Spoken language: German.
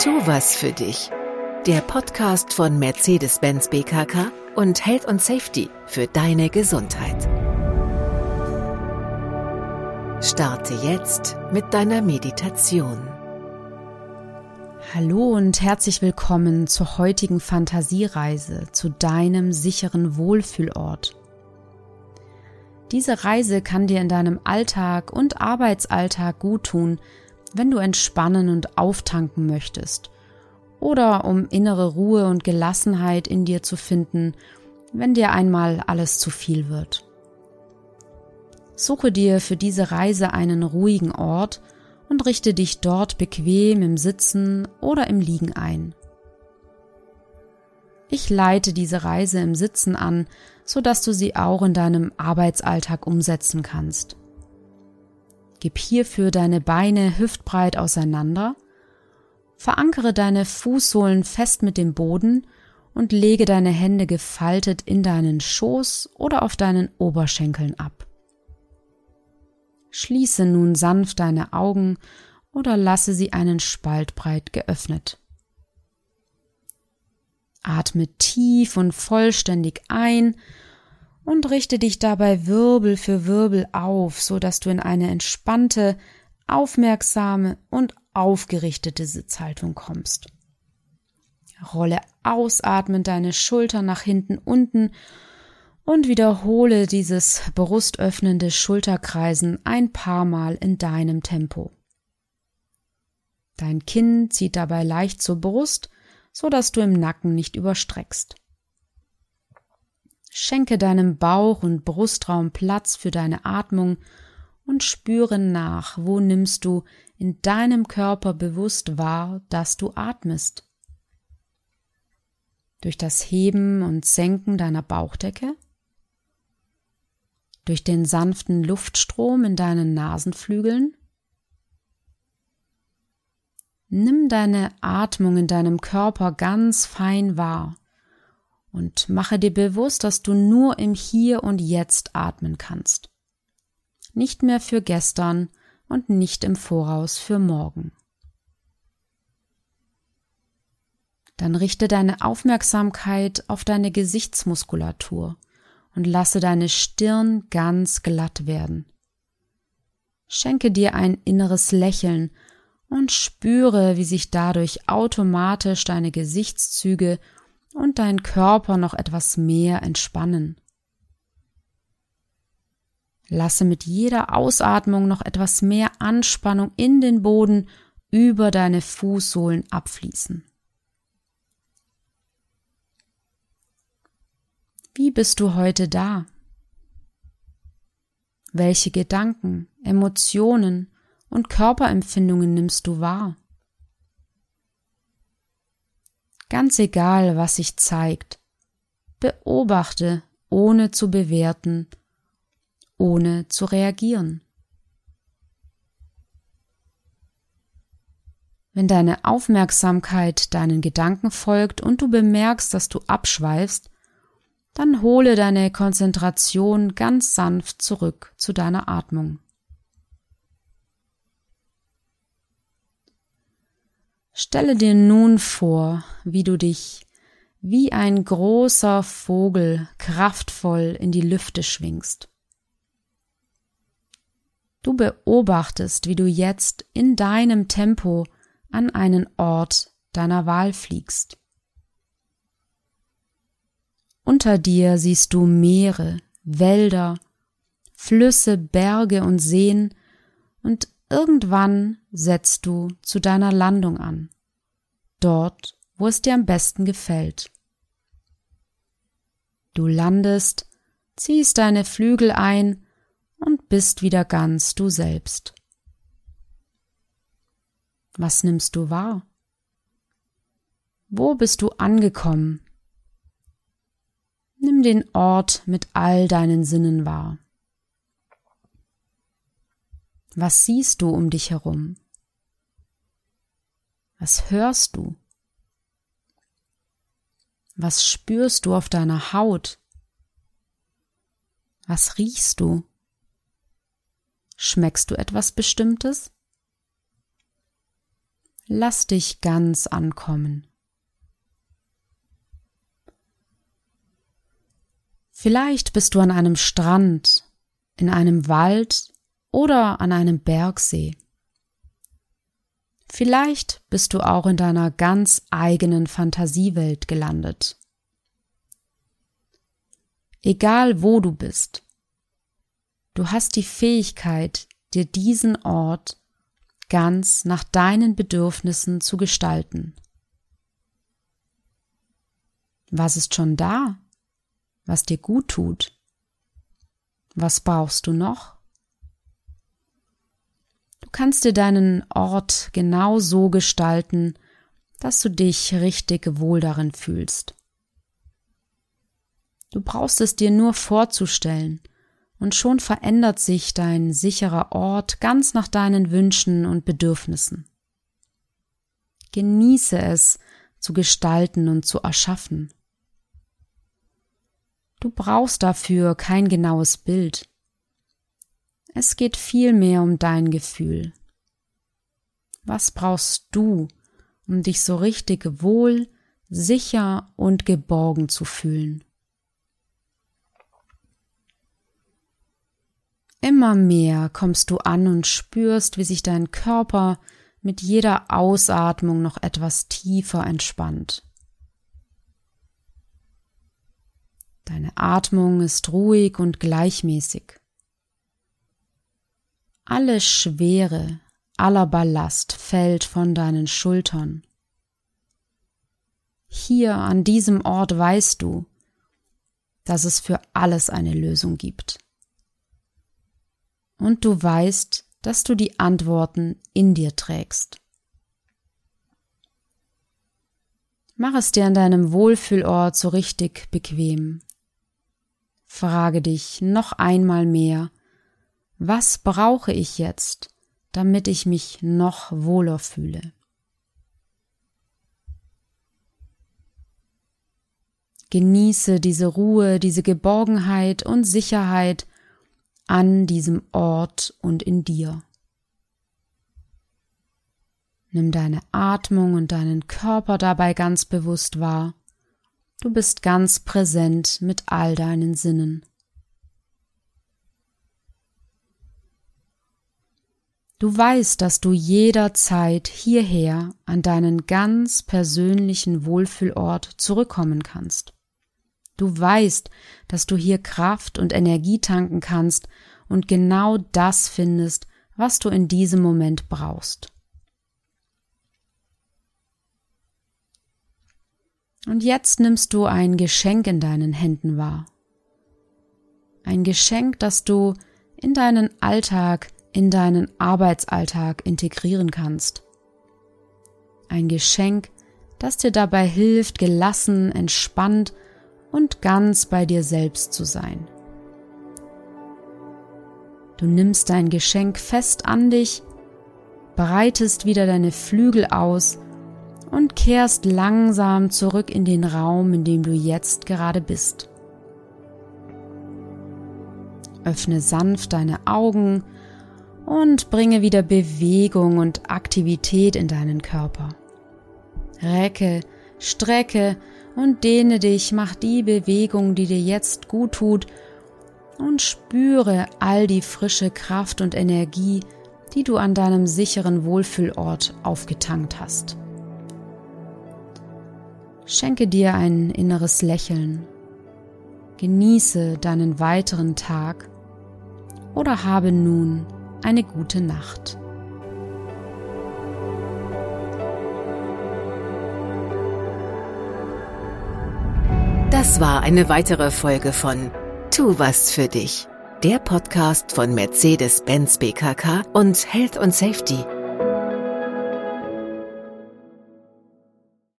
Tu was für dich. Der Podcast von Mercedes-Benz BKK und Health und Safety für deine Gesundheit. Starte jetzt mit deiner Meditation. Hallo und herzlich willkommen zur heutigen Fantasiereise zu deinem sicheren Wohlfühlort. Diese Reise kann dir in deinem Alltag und Arbeitsalltag gut tun, wenn du entspannen und auftanken möchtest oder um innere Ruhe und Gelassenheit in dir zu finden, wenn dir einmal alles zu viel wird. Suche dir für diese Reise einen ruhigen Ort und richte dich dort bequem im Sitzen oder im Liegen ein. Ich leite diese Reise im Sitzen an, so dass du sie auch in deinem Arbeitsalltag umsetzen kannst. Gib hierfür deine Beine hüftbreit auseinander, verankere deine Fußsohlen fest mit dem Boden und lege deine Hände gefaltet in deinen Schoß oder auf deinen Oberschenkeln ab. Schließe nun sanft deine Augen oder lasse sie einen Spalt breit geöffnet. Atme tief und vollständig ein und richte dich dabei Wirbel für Wirbel auf, so dass du in eine entspannte, aufmerksame und aufgerichtete Sitzhaltung kommst. Rolle ausatmend deine Schultern nach hinten unten und wiederhole dieses brustöffnende Schulterkreisen ein paar Mal in deinem Tempo. Dein Kinn zieht dabei leicht zur Brust, so dass du im Nacken nicht überstreckst. Schenke deinem Bauch und Brustraum Platz für deine Atmung und spüre nach, wo nimmst du in deinem Körper bewusst wahr, dass du atmest. Durch das Heben und Senken deiner Bauchdecke? durch den sanften Luftstrom in deinen Nasenflügeln? Nimm deine Atmung in deinem Körper ganz fein wahr und mache dir bewusst, dass du nur im Hier und Jetzt atmen kannst. Nicht mehr für gestern und nicht im Voraus für morgen. Dann richte deine Aufmerksamkeit auf deine Gesichtsmuskulatur und lasse deine Stirn ganz glatt werden. Schenke dir ein inneres Lächeln und spüre, wie sich dadurch automatisch deine Gesichtszüge und dein Körper noch etwas mehr entspannen. Lasse mit jeder Ausatmung noch etwas mehr Anspannung in den Boden über deine Fußsohlen abfließen. Wie bist du heute da? Welche Gedanken, Emotionen und Körperempfindungen nimmst du wahr? Ganz egal, was sich zeigt, beobachte, ohne zu bewerten, ohne zu reagieren. Wenn deine Aufmerksamkeit deinen Gedanken folgt und du bemerkst, dass du abschweifst, dann hole deine Konzentration ganz sanft zurück zu deiner Atmung. Stelle dir nun vor, wie du dich wie ein großer Vogel kraftvoll in die Lüfte schwingst. Du beobachtest, wie du jetzt in deinem Tempo an einen Ort deiner Wahl fliegst. Unter dir siehst du Meere, Wälder, Flüsse, Berge und Seen und irgendwann setzt du zu deiner Landung an, dort, wo es dir am besten gefällt. Du landest, ziehst deine Flügel ein und bist wieder ganz du selbst. Was nimmst du wahr? Wo bist du angekommen Nimm den Ort mit all deinen Sinnen wahr. Was siehst du um dich herum? Was hörst du? Was spürst du auf deiner Haut? Was riechst du? Schmeckst du etwas Bestimmtes? Lass dich ganz ankommen. Vielleicht bist du an einem Strand, in einem Wald oder an einem Bergsee. Vielleicht bist du auch in deiner ganz eigenen Fantasiewelt gelandet. Egal wo du bist, du hast die Fähigkeit, dir diesen Ort ganz nach deinen Bedürfnissen zu gestalten. Was ist schon da, was dir gut tut? Was brauchst du noch? Du kannst dir deinen Ort genau so gestalten, dass du dich richtig wohl darin fühlst. Du brauchst es dir nur vorzustellen, und schon verändert sich dein sicherer Ort ganz nach deinen Wünschen und Bedürfnissen. Genieße es zu gestalten und zu erschaffen. Du brauchst dafür kein genaues Bild. Es geht vielmehr um dein Gefühl. Was brauchst du, um dich so richtig wohl, sicher und geborgen zu fühlen? Immer mehr kommst du an und spürst, wie sich dein Körper mit jeder Ausatmung noch etwas tiefer entspannt. Deine Atmung ist ruhig und gleichmäßig. Alle Schwere, aller Ballast fällt von deinen Schultern. Hier an diesem Ort weißt du, dass es für alles eine Lösung gibt und du weißt, dass du die Antworten in dir trägst. Mach es dir an deinem Wohlfühlort so richtig bequem. Frage dich noch einmal mehr, was brauche ich jetzt, damit ich mich noch wohler fühle? Genieße diese Ruhe, diese Geborgenheit und Sicherheit an diesem Ort und in dir. Nimm deine Atmung und deinen Körper dabei ganz bewusst wahr. Du bist ganz präsent mit all deinen Sinnen. Du weißt, dass du jederzeit hierher an deinen ganz persönlichen Wohlfühlort zurückkommen kannst. Du weißt, dass du hier Kraft und Energie tanken kannst und genau das findest, was du in diesem Moment brauchst. Und jetzt nimmst du ein Geschenk in deinen Händen wahr. Ein Geschenk, das du in deinen Alltag, in deinen Arbeitsalltag integrieren kannst. Ein Geschenk, das dir dabei hilft, gelassen, entspannt und ganz bei dir selbst zu sein. Du nimmst dein Geschenk fest an dich, breitest wieder deine Flügel aus und kehrst langsam zurück in den Raum, in dem du jetzt gerade bist. Öffne sanft deine Augen und bringe wieder Bewegung und Aktivität in deinen Körper. Recke, strecke und dehne dich, mach die Bewegung, die dir jetzt gut tut und spüre all die frische Kraft und Energie, die du an deinem sicheren Wohlfühlort aufgetankt hast. Schenke dir ein inneres Lächeln, genieße deinen weiteren Tag oder habe nun eine gute Nacht. Das war eine weitere Folge von Tu was für dich, der Podcast von Mercedes-Benz BKK und Health und Safety.